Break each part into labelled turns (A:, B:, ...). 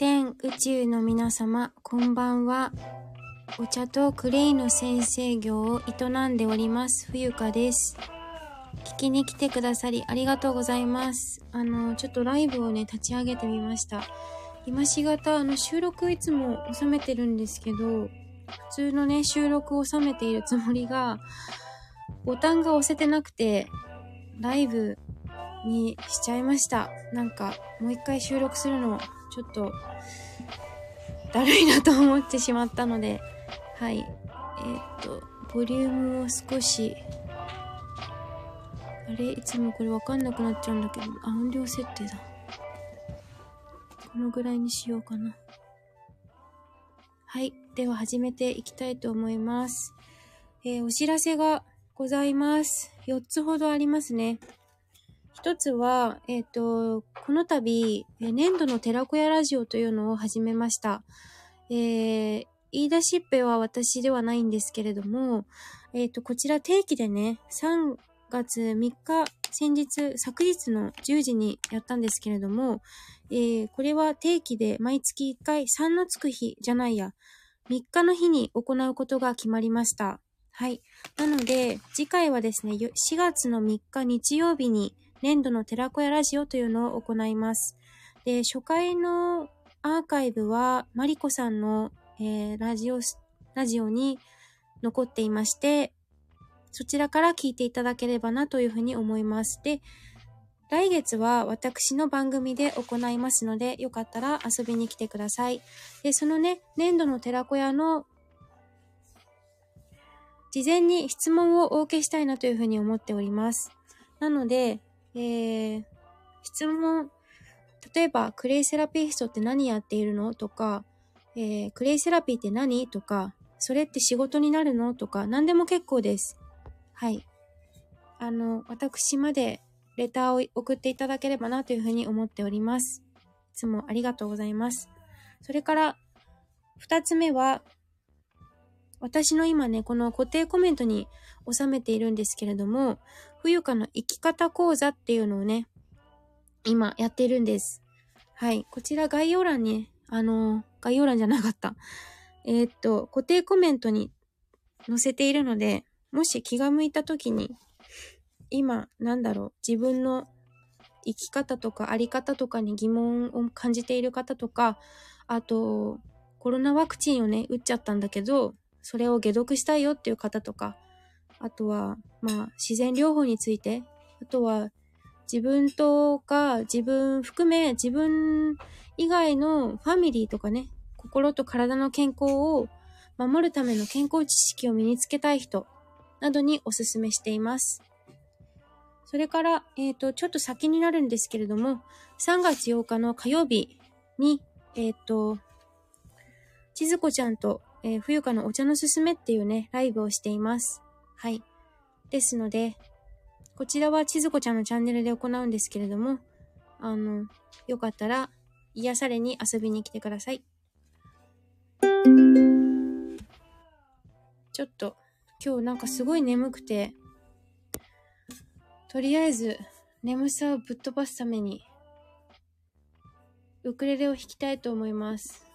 A: 全宇宙の皆様、こんばんは。お茶とクレイの先生業を営んでおります、冬香です。聞きに来てくださりありがとうございます。あの、ちょっとライブをね、立ち上げてみました。今しがた、あの、収録いつも収めてるんですけど、普通のね、収録を収めているつもりが、ボタンが押せてなくて、ライブにしちゃいました。なんか、もう一回収録するの、ちょっと、だるいなと思ってしまったので、はい。えー、っと、ボリュームを少し、あれ？いつもこれわかんなくなっちゃうんだけど、あ、音量設定だ。このぐらいにしようかな。はい。では始めていきたいと思います。えー、お知らせがございます。4つほどありますね。一つは、えっ、ー、と、この度、年度の寺子屋ラジオというのを始めました。えー、言い出しっぺは私ではないんですけれども、えっ、ー、と、こちら定期でね、3月3日、先日、昨日の10時にやったんですけれども、えー、これは定期で毎月1回3のつく日じゃないや、3日の日に行うことが決まりました。はい。なので、次回はですね、4月の3日日曜日に、年度の寺子屋ラジオというのを行います。で、初回のアーカイブは、マリコさんの、えー、ラジオ、ラジオに残っていまして、そちらから聞いていただければなというふうに思います。で、来月は私の番組で行いますので、よかったら遊びに来てください。で、そのね、年度の寺子屋の事前に質問をお受けしたいなというふうに思っております。なので、えー、質問、例えば、クレイセラピストって何やっているのとか、えー、クレイセラピーって何とか、それって仕事になるのとか、何でも結構です。はい。あの、私までレターを送っていただければなというふうに思っております。いつもありがとうございます。それから、二つ目は、私の今ね、この固定コメントに収めているんですけれども、冬香の生き方講座っていうのをね、今やってるんです。はい。こちら概要欄に、あの、概要欄じゃなかった。えー、っと、固定コメントに載せているので、もし気が向いた時に、今、なんだろう、自分の生き方とかあり方とかに疑問を感じている方とか、あと、コロナワクチンをね、打っちゃったんだけど、それを解毒したいよっていう方とか、あとは、まあ、自然療法について、あとは、自分とか、自分含め、自分以外のファミリーとかね、心と体の健康を守るための健康知識を身につけたい人などにお勧めしています。それから、えっ、ー、と、ちょっと先になるんですけれども、3月8日の火曜日に、えっ、ー、と、ちずこちゃんと、えー、冬香のお茶のすすめっていうね、ライブをしています。はい。ですので、こちらはちずこちゃんのチャンネルで行うんですけれども、あの、よかったら癒されに遊びに来てください。ちょっと、今日なんかすごい眠くて、とりあえず眠さをぶっ飛ばすために、ウクレレを弾きたいと思います。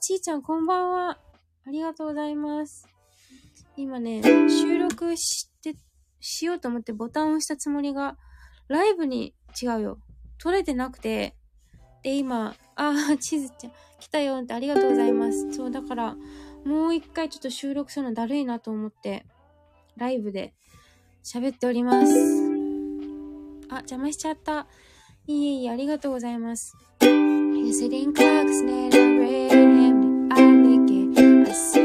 A: ちーちゃんこんばんは。ありがとうございます。今ね、収録して、しようと思ってボタンを押したつもりが、ライブに違うよ。撮れてなくて、で、今、あー、チズちゃん、来たよってありがとうございます。そう、だから、もう一回ちょっと収録するのだるいなと思って、ライブで喋っております。あ、邪魔しちゃった。いえいえ、ありがとうございます。visiting clocks, never read him, I begin. I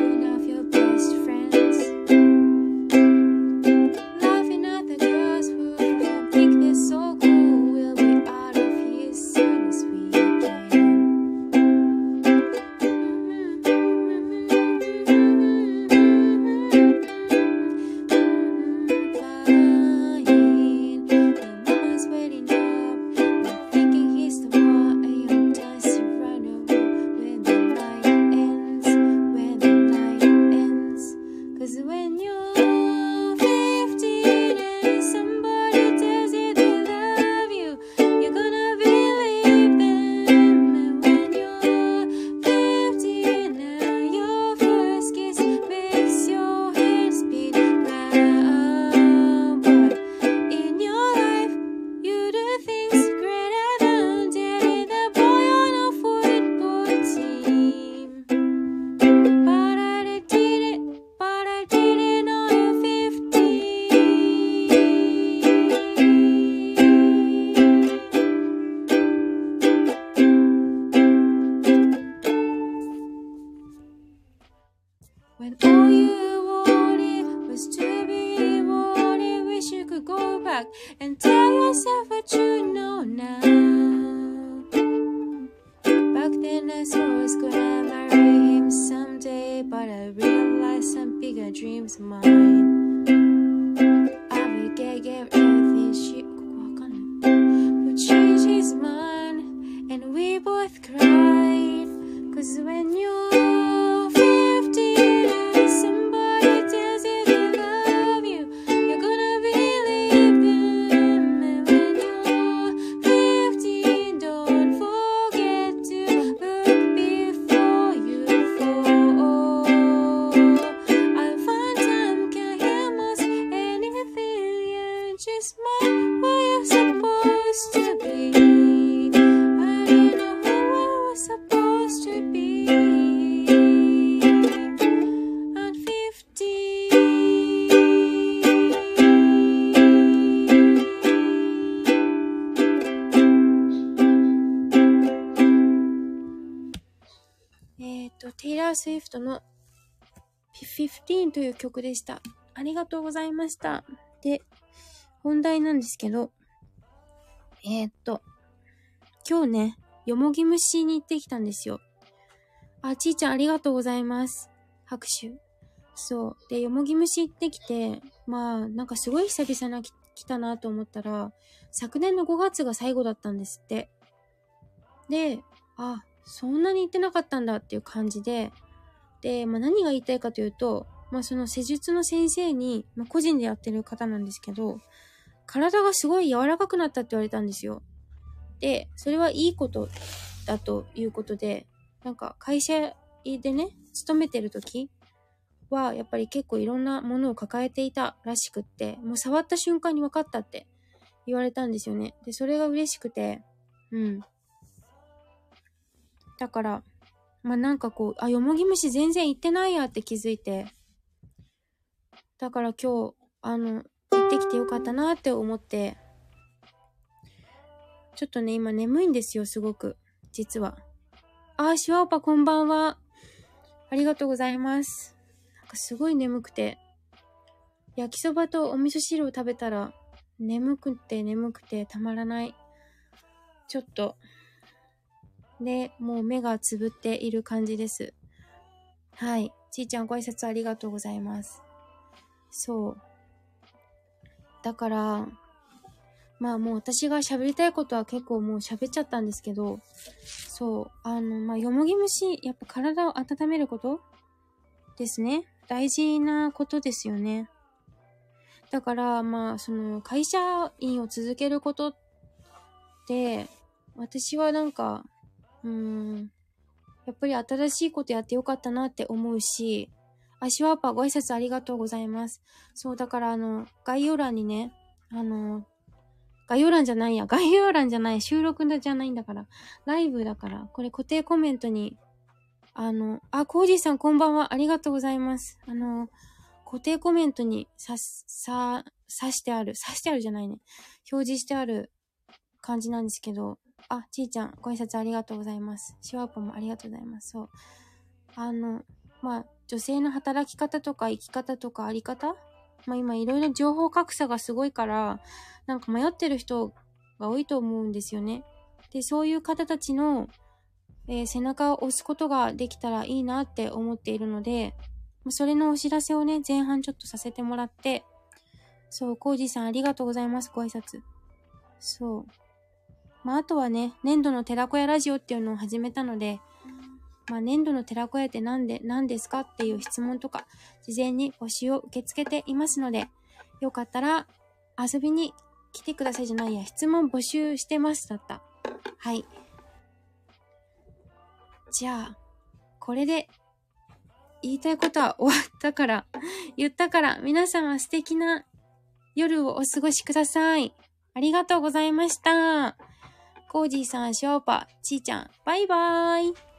A: when you all you wanted was to be rewarded, wish you could go back and tell yourself what you know now. Back then I swore I was gonna marry him someday, but I realized some bigger dreams mine. ー・スウィフトの15という曲でした。ありがとうございました。で、本題なんですけど、えーっと、今日ね、よもぎ虫に行ってきたんですよ。あ、ちーちゃんありがとうございます。拍手。そう。で、よもぎ虫行ってきて、まあ、なんかすごい久々に来来たなと思ったら、昨年の5月が最後だったんですって。で、あ、そんなに行ってなかったんだっていう感じで、で、まあ、何が言いたいかというと、まあ、その施術の先生に、まあ、個人でやってる方なんですけど、体がすごい柔らかくなったって言われたんですよ。で、それはいいことだということで、なんか会社でね、勤めてる時は、やっぱり結構いろんなものを抱えていたらしくって、もう触った瞬間に分かったって言われたんですよね。で、それが嬉しくて、うん。だから、まあ、なんかこう、あ、よもぎ虫全然行ってないやって気づいて、だから今日、あの、行ってきてよかったなって思って、ちょっとね、今眠いんですよ、すごく。実は。あ、シワオパこんばんは。ありがとうございます。なんかすごい眠くて。焼きそばとお味噌汁を食べたら、眠くて眠くてたまらない。ちょっと。で、もう目がつぶっている感じです。はい。ちーちゃんご挨拶ありがとうございます。そう。だから、まあもう私が喋りたいことは結構もう喋っちゃったんですけど、そう、あの、まあよもぎ虫、やっぱ体を温めることですね。大事なことですよね。だから、まあその会社員を続けることって、私はなんか、うん、やっぱり新しいことやってよかったなって思うし、アシュワーパーご挨拶ありがとうございます。そう、だからあの、概要欄にね、あの、概要欄じゃないや。概要欄じゃない。収録じゃないんだから。ライブだから。これ固定コメントに、あの、あ、コージーさんこんばんは。ありがとうございます。あの、固定コメントにさ、さ、さしてある。さしてあるじゃないね。表示してある感じなんですけど。あ、ちーちゃん、ご挨拶ありがとうございます。シワーポもありがとうございます。そう。あの、まあ、女性の働き方とか生き方とかあり方？まあ今いろいろ情報格差がすごいから、なんか迷ってる人が多いと思うんですよね。で、そういう方たちの、えー、背中を押すことができたらいいなって思っているので、それのお知らせをね、前半ちょっとさせてもらって、そう、コージさんありがとうございます、ご挨拶。そう。まあ、あとはね、粘土の寺子屋ラジオっていうのを始めたので、まあ、粘土の寺子屋って何で、何ですかっていう質問とか、事前に募集を受け付けていますので、よかったら遊びに来てくださいじゃないや、質問募集してますだった。はい。じゃあ、これで言いたいことは終わったから、言ったから、皆様素敵な夜をお過ごしください。ありがとうございました。コージーさん、ショーパ、ちーちゃん、バイバーイ。